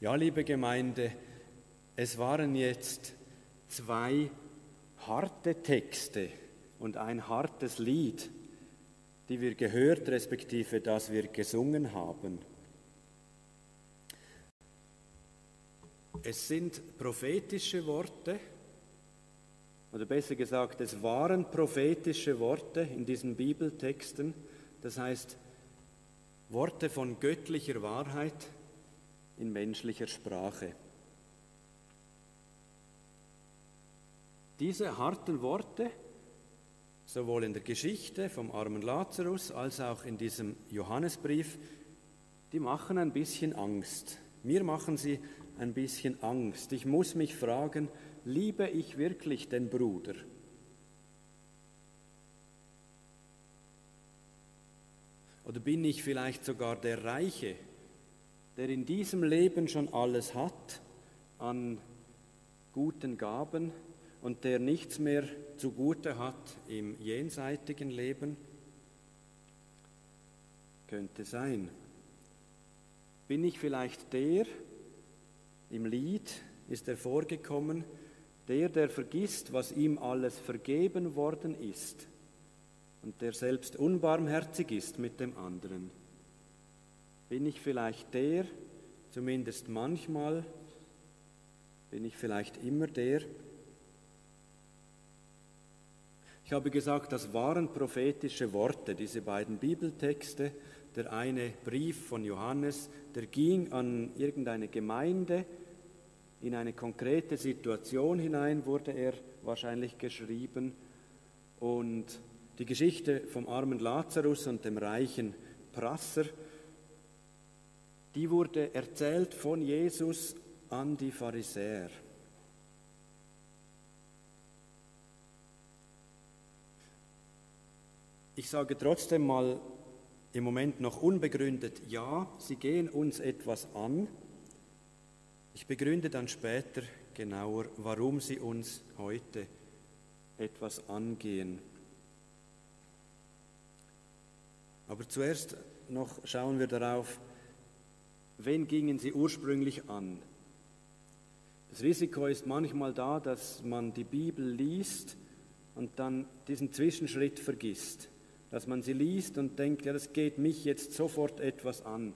Ja, liebe Gemeinde, es waren jetzt zwei harte Texte und ein hartes Lied, die wir gehört, respektive das wir gesungen haben. Es sind prophetische Worte, oder besser gesagt, es waren prophetische Worte in diesen Bibeltexten, das heißt Worte von göttlicher Wahrheit in menschlicher Sprache. Diese harten Worte, sowohl in der Geschichte vom armen Lazarus als auch in diesem Johannesbrief, die machen ein bisschen Angst. Mir machen sie ein bisschen Angst. Ich muss mich fragen, liebe ich wirklich den Bruder? Oder bin ich vielleicht sogar der Reiche, der in diesem Leben schon alles hat an guten Gaben und der nichts mehr zugute hat im jenseitigen Leben? Könnte sein. Bin ich vielleicht der, im Lied ist er vorgekommen, der, der vergisst, was ihm alles vergeben worden ist und der selbst unbarmherzig ist mit dem anderen. Bin ich vielleicht der, zumindest manchmal, bin ich vielleicht immer der? Ich habe gesagt, das waren prophetische Worte, diese beiden Bibeltexte. Der eine Brief von Johannes, der ging an irgendeine Gemeinde, in eine konkrete Situation hinein wurde er wahrscheinlich geschrieben. Und die Geschichte vom armen Lazarus und dem reichen Prasser, die wurde erzählt von Jesus an die Pharisäer. Ich sage trotzdem mal im Moment noch unbegründet, ja, sie gehen uns etwas an, ich begründe dann später genauer, warum sie uns heute etwas angehen. Aber zuerst noch schauen wir darauf, wen gingen sie ursprünglich an. Das Risiko ist manchmal da, dass man die Bibel liest und dann diesen Zwischenschritt vergisst. Dass man sie liest und denkt, ja, das geht mich jetzt sofort etwas an.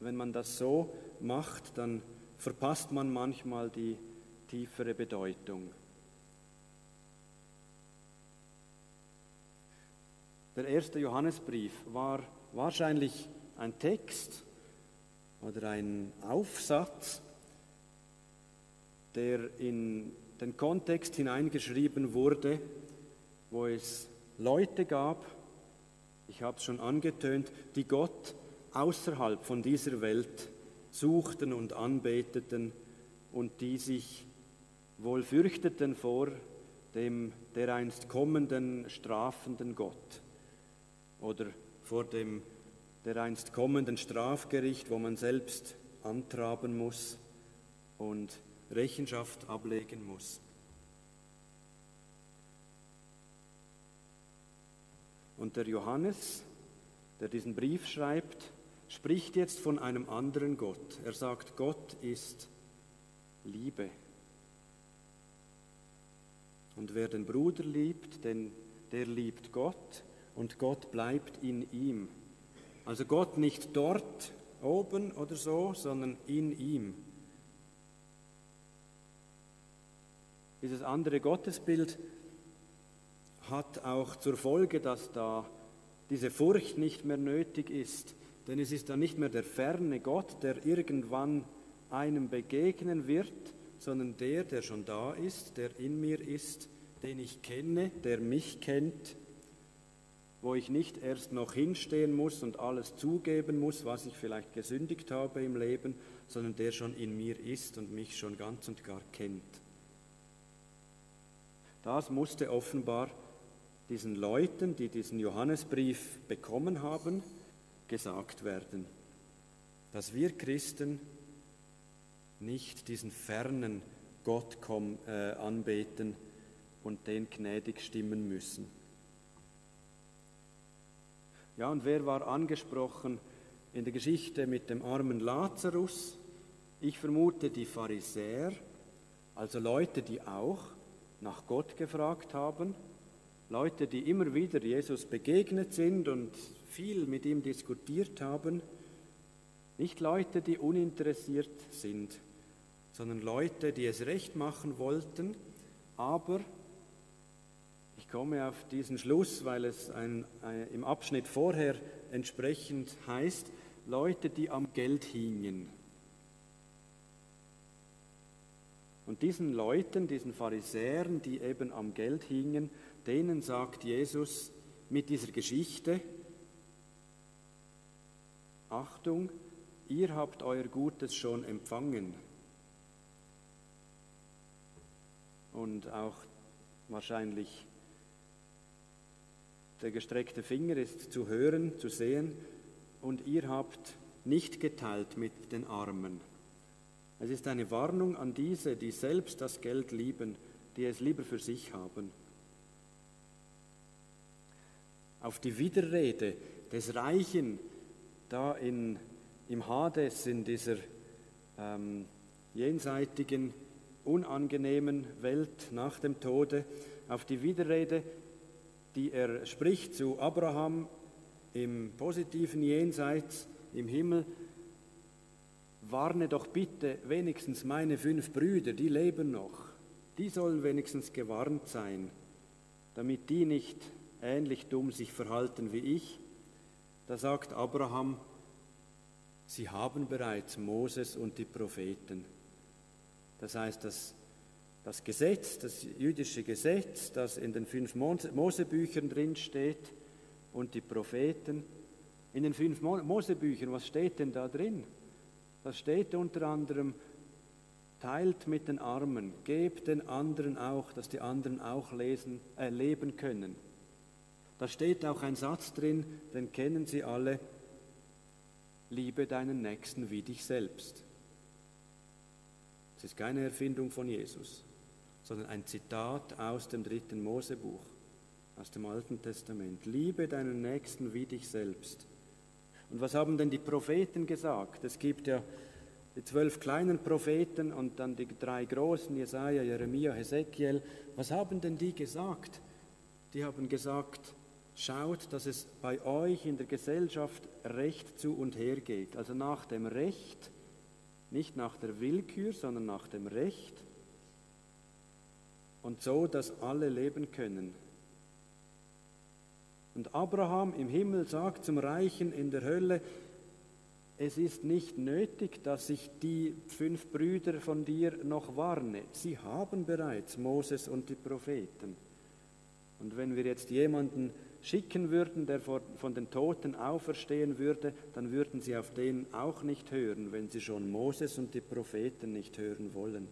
Wenn man das so macht, dann verpasst man manchmal die tiefere Bedeutung. Der erste Johannesbrief war wahrscheinlich ein Text oder ein Aufsatz, der in den Kontext hineingeschrieben wurde, wo es Leute gab, ich habe es schon angetönt, die Gott außerhalb von dieser Welt suchten und anbeteten und die sich wohl fürchteten vor dem dereinst kommenden strafenden Gott oder vor dem dereinst kommenden Strafgericht, wo man selbst antraben muss und Rechenschaft ablegen muss. Und der Johannes, der diesen Brief schreibt, spricht jetzt von einem anderen Gott. Er sagt, Gott ist Liebe. Und wer den Bruder liebt, den, der liebt Gott und Gott bleibt in ihm. Also Gott nicht dort oben oder so, sondern in ihm. Dieses andere Gottesbild hat auch zur Folge, dass da diese Furcht nicht mehr nötig ist, denn es ist dann nicht mehr der ferne Gott, der irgendwann einem begegnen wird, sondern der, der schon da ist, der in mir ist, den ich kenne, der mich kennt, wo ich nicht erst noch hinstehen muss und alles zugeben muss, was ich vielleicht gesündigt habe im Leben, sondern der schon in mir ist und mich schon ganz und gar kennt. Das musste offenbar diesen Leuten, die diesen Johannesbrief bekommen haben, gesagt werden, dass wir Christen nicht diesen fernen Gott komm, äh, anbeten und den gnädig stimmen müssen. Ja, und wer war angesprochen in der Geschichte mit dem armen Lazarus? Ich vermute die Pharisäer, also Leute, die auch nach Gott gefragt haben, Leute, die immer wieder Jesus begegnet sind und viel mit ihm diskutiert haben, nicht Leute, die uninteressiert sind, sondern Leute, die es recht machen wollten, aber komme auf diesen Schluss, weil es ein, ein, im Abschnitt vorher entsprechend heißt, Leute, die am Geld hingen. Und diesen Leuten, diesen Pharisäern, die eben am Geld hingen, denen sagt Jesus mit dieser Geschichte, Achtung, ihr habt euer Gutes schon empfangen. Und auch wahrscheinlich der gestreckte Finger ist zu hören, zu sehen, und ihr habt nicht geteilt mit den Armen. Es ist eine Warnung an diese, die selbst das Geld lieben, die es lieber für sich haben. Auf die Widerrede des Reichen da in, im Hades, in dieser ähm, jenseitigen, unangenehmen Welt nach dem Tode, auf die Widerrede, die er spricht zu Abraham im positiven Jenseits, im Himmel, warne doch bitte wenigstens meine fünf Brüder, die leben noch, die sollen wenigstens gewarnt sein, damit die nicht ähnlich dumm sich verhalten wie ich. Da sagt Abraham, sie haben bereits Moses und die Propheten. Das heißt, das, das Gesetz, das jüdische Gesetz, das in den fünf Mosebüchern drin steht und die Propheten. In den fünf Mosebüchern, was steht denn da drin? Da steht unter anderem, teilt mit den Armen, gebt den anderen auch, dass die anderen auch lesen, äh, leben können. Da steht auch ein Satz drin, den kennen Sie alle, liebe deinen Nächsten wie dich selbst. Das ist keine Erfindung von Jesus, sondern ein Zitat aus dem dritten Mosebuch, aus dem Alten Testament. Liebe deinen Nächsten wie dich selbst. Und was haben denn die Propheten gesagt? Es gibt ja die zwölf kleinen Propheten und dann die drei großen, Jesaja, Jeremia, Hesekiel. Was haben denn die gesagt? Die haben gesagt, schaut, dass es bei euch in der Gesellschaft recht zu und her geht. Also nach dem Recht, nicht nach der Willkür, sondern nach dem Recht. Und so, dass alle leben können. Und Abraham im Himmel sagt zum Reichen in der Hölle, es ist nicht nötig, dass ich die fünf Brüder von dir noch warne. Sie haben bereits Moses und die Propheten. Und wenn wir jetzt jemanden schicken würden, der von den Toten auferstehen würde, dann würden sie auf den auch nicht hören, wenn sie schon Moses und die Propheten nicht hören wollen.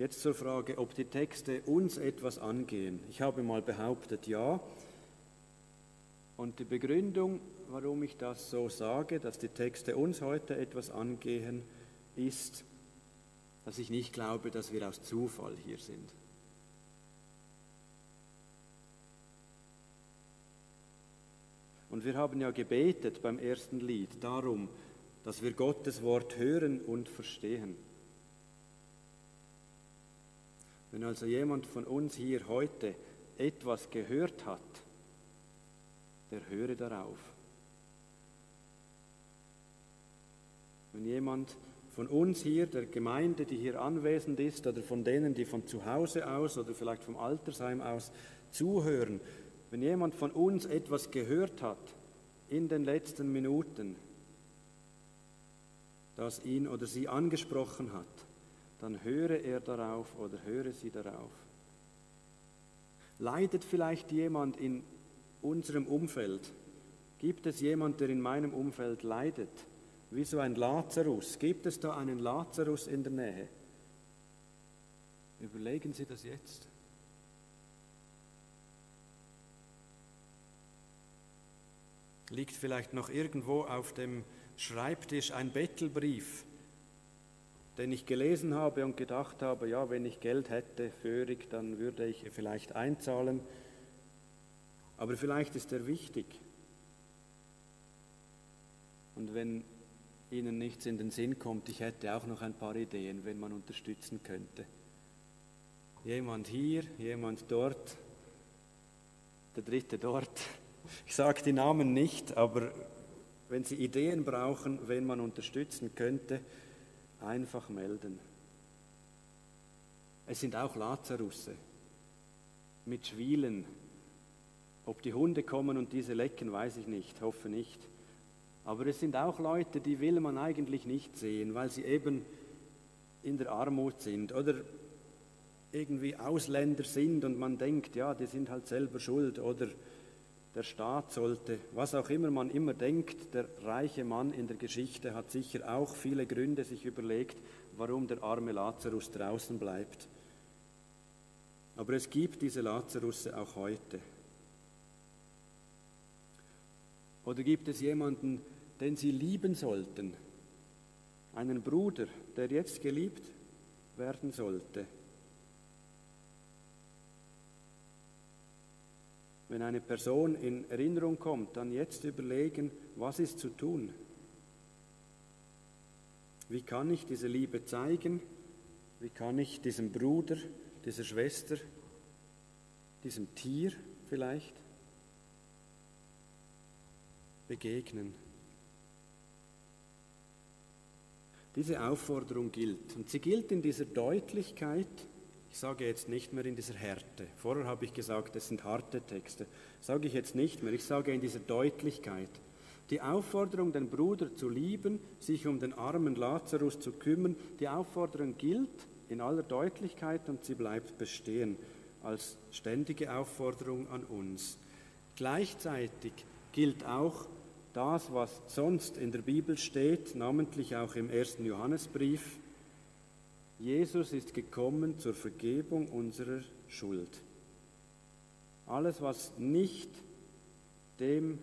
Jetzt zur Frage, ob die Texte uns etwas angehen. Ich habe mal behauptet, ja. Und die Begründung, warum ich das so sage, dass die Texte uns heute etwas angehen, ist, dass ich nicht glaube, dass wir aus Zufall hier sind. Und wir haben ja gebetet beim ersten Lied darum, dass wir Gottes Wort hören und verstehen. Wenn also jemand von uns hier heute etwas gehört hat, der höre darauf. Wenn jemand von uns hier, der Gemeinde, die hier anwesend ist, oder von denen, die von zu Hause aus oder vielleicht vom Altersheim aus zuhören, wenn jemand von uns etwas gehört hat in den letzten Minuten, das ihn oder sie angesprochen hat, dann höre er darauf oder höre sie darauf. Leidet vielleicht jemand in unserem Umfeld? Gibt es jemand, der in meinem Umfeld leidet? wie so ein Lazarus. Gibt es da einen Lazarus in der Nähe? Überlegen Sie das jetzt. Liegt vielleicht noch irgendwo auf dem Schreibtisch ein Bettelbrief, den ich gelesen habe und gedacht habe, ja, wenn ich Geld hätte, föhrig, dann würde ich vielleicht einzahlen. Aber vielleicht ist er wichtig. Und wenn Ihnen nichts in den Sinn kommt, ich hätte auch noch ein paar Ideen, wenn man unterstützen könnte. Jemand hier, jemand dort, der dritte dort. Ich sage die Namen nicht, aber wenn Sie Ideen brauchen, wen man unterstützen könnte, einfach melden. Es sind auch Lazarusse mit Schwielen. Ob die Hunde kommen und diese lecken, weiß ich nicht, hoffe nicht. Aber es sind auch Leute, die will man eigentlich nicht sehen, weil sie eben in der Armut sind oder irgendwie Ausländer sind und man denkt, ja, die sind halt selber schuld oder der Staat sollte, was auch immer man immer denkt, der reiche Mann in der Geschichte hat sicher auch viele Gründe sich überlegt, warum der arme Lazarus draußen bleibt. Aber es gibt diese Lazarusse auch heute. Oder gibt es jemanden, den Sie lieben sollten? Einen Bruder, der jetzt geliebt werden sollte? Wenn eine Person in Erinnerung kommt, dann jetzt überlegen, was ist zu tun? Wie kann ich diese Liebe zeigen? Wie kann ich diesem Bruder, dieser Schwester, diesem Tier vielleicht begegnen? Diese Aufforderung gilt. Und sie gilt in dieser Deutlichkeit, ich sage jetzt nicht mehr in dieser Härte. Vorher habe ich gesagt, es sind harte Texte. Sage ich jetzt nicht mehr. Ich sage in dieser Deutlichkeit. Die Aufforderung, den Bruder zu lieben, sich um den armen Lazarus zu kümmern, die Aufforderung gilt in aller Deutlichkeit und sie bleibt bestehen als ständige Aufforderung an uns. Gleichzeitig gilt auch das, was sonst in der Bibel steht, namentlich auch im ersten Johannesbrief, Jesus ist gekommen zur Vergebung unserer Schuld. Alles, was nicht dem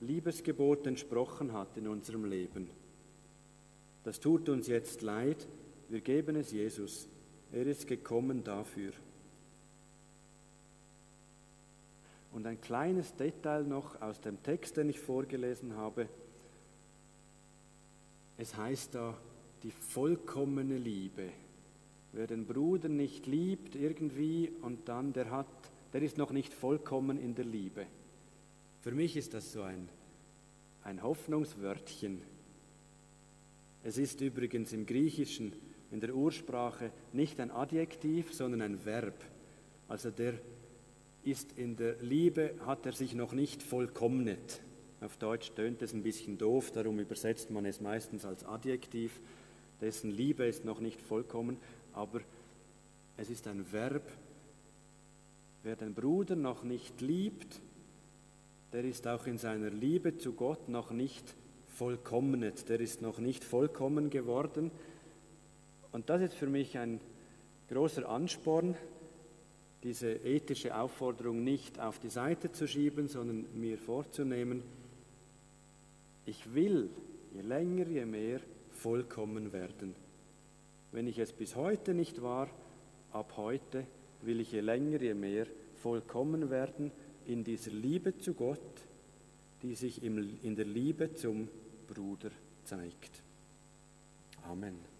Liebesgebot entsprochen hat in unserem Leben, das tut uns jetzt leid. Wir geben es Jesus. Er ist gekommen dafür. Und ein kleines Detail noch aus dem Text, den ich vorgelesen habe. Es heißt da die vollkommene Liebe. Wer den Bruder nicht liebt irgendwie und dann der hat, der ist noch nicht vollkommen in der Liebe. Für mich ist das so ein, ein Hoffnungswörtchen. Es ist übrigens im Griechischen, in der Ursprache, nicht ein Adjektiv, sondern ein Verb. Also der ist in der Liebe, hat er sich noch nicht vollkommnet. Auf Deutsch tönt es ein bisschen doof, darum übersetzt man es meistens als Adjektiv. Dessen Liebe ist noch nicht vollkommen aber es ist ein Verb. Wer den Bruder noch nicht liebt, der ist auch in seiner Liebe zu Gott noch nicht vollkommenet, der ist noch nicht vollkommen geworden. Und das ist für mich ein großer Ansporn, diese ethische Aufforderung nicht auf die Seite zu schieben, sondern mir vorzunehmen, ich will je länger, je mehr vollkommen werden. Wenn ich es bis heute nicht war, ab heute will ich je länger, je mehr vollkommen werden in dieser Liebe zu Gott, die sich in der Liebe zum Bruder zeigt. Amen.